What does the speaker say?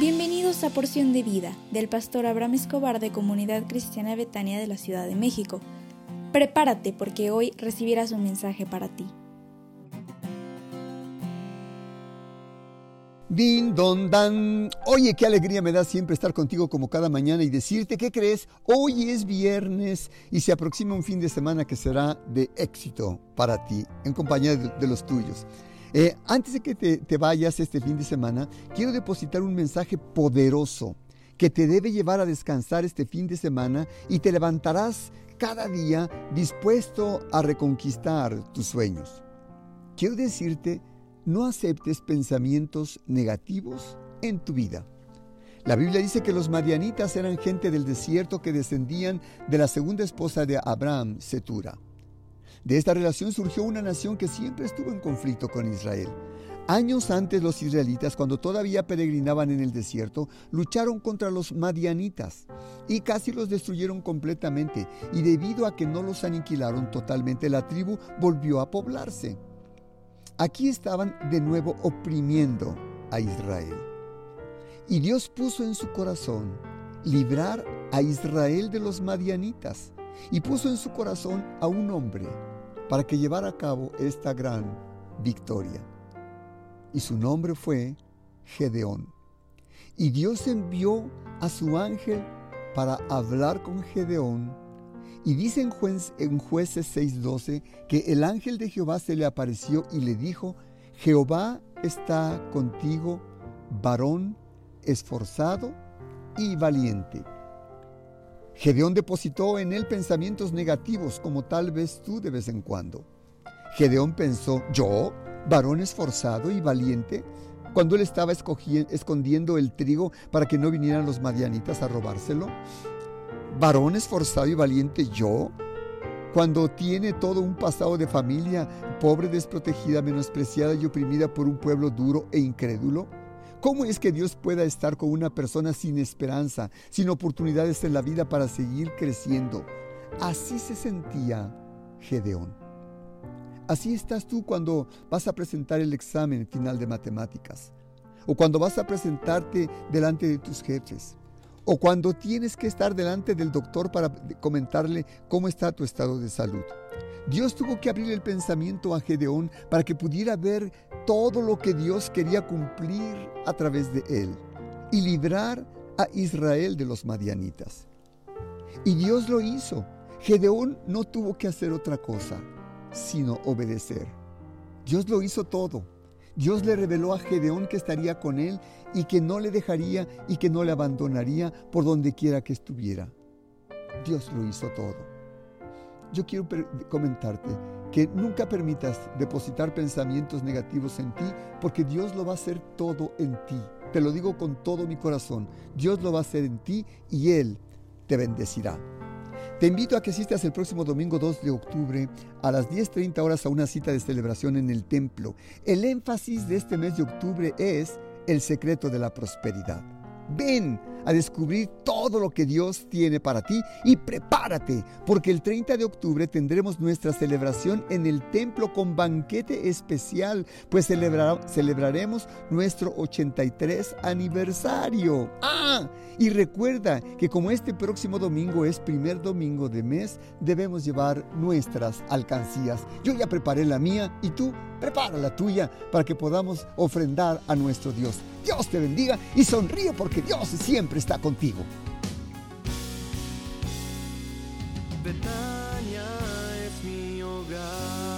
Bienvenidos a Porción de Vida del pastor Abraham Escobar de Comunidad Cristiana Betania de la Ciudad de México. Prepárate porque hoy recibirás un mensaje para ti. Din, don, dan. Oye, qué alegría me da siempre estar contigo como cada mañana y decirte, ¿qué crees? Hoy es viernes y se aproxima un fin de semana que será de éxito para ti, en compañía de, los tuyos. Eh, antes de que te, te vayas este fin de semana, quiero depositar un mensaje poderoso que te debe llevar a descansar este fin de semana y te levantarás cada día dispuesto a reconquistar tus sueños. Quiero decirte no aceptes pensamientos negativos en tu vida. La Biblia dice que los madianitas eran gente del desierto que descendían de la segunda esposa de Abraham, Setura. De esta relación surgió una nación que siempre estuvo en conflicto con Israel. Años antes los israelitas, cuando todavía peregrinaban en el desierto, lucharon contra los madianitas y casi los destruyeron completamente. Y debido a que no los aniquilaron totalmente, la tribu volvió a poblarse. Aquí estaban de nuevo oprimiendo a Israel. Y Dios puso en su corazón librar a Israel de los madianitas y puso en su corazón a un hombre para que llevara a cabo esta gran victoria. Y su nombre fue Gedeón. Y Dios envió a su ángel para hablar con Gedeón y dice en, jueces 6:12 que el ángel de Jehová se le apareció y le dijo, Jehová está contigo, varón esforzado y valiente. Gedeón depositó en él pensamientos negativos como tal vez tú de vez en cuando. Gedeón pensó, yo, varón esforzado y valiente, cuando él estaba escondiendo el trigo para que no vinieran los madianitas a robárselo varón esforzado y valiente yo, cuando tiene todo un pasado de familia pobre, desprotegida, menospreciada y oprimida por un pueblo duro e incrédulo? ¿Cómo es que Dios pueda estar con una persona sin esperanza, sin oportunidades en la vida para seguir creciendo? Así se sentía Gedeón. Así estás tú cuando vas a presentar el examen final de matemáticas o cuando vas a presentarte delante de tus jefes o cuando tienes que estar delante del doctor para comentarle cómo está tu estado de salud. Dios tuvo que abrir el pensamiento a Gedeón para que pudiera ver todo lo que Dios quería cumplir a través de él y librar a Israel de los madianitas. Y Dios lo hizo. Gedeón no tuvo que hacer otra cosa, sino obedecer. Dios lo hizo todo. Dios le reveló a Gedeón que estaría con él y que no le dejaría y que no le abandonaría por donde quiera que estuviera. Dios lo hizo todo. Yo quiero comentarte que nunca permitas depositar pensamientos negativos en ti porque Dios lo va a hacer todo en ti. Te lo digo con todo mi corazón. Dios lo va a hacer en ti y Él te bendecirá. Te invito a que asistas el próximo domingo 2 de octubre a las 10.30 horas a una cita de celebración en el templo. El énfasis de este mes de octubre es el secreto de la prosperidad. Ven a descubrir todo lo que Dios tiene para ti y prepárate, porque el 30 de octubre tendremos nuestra celebración en el templo con banquete especial, pues celebraremos nuestro 83 aniversario. Ah, y recuerda que como este próximo domingo es primer domingo de mes, debemos llevar nuestras alcancías. Yo ya preparé la mía y tú prepara la tuya para que podamos ofrendar a nuestro Dios. Dios te bendiga y sonríe porque Dios siempre está contigo. Betania es mi hogar.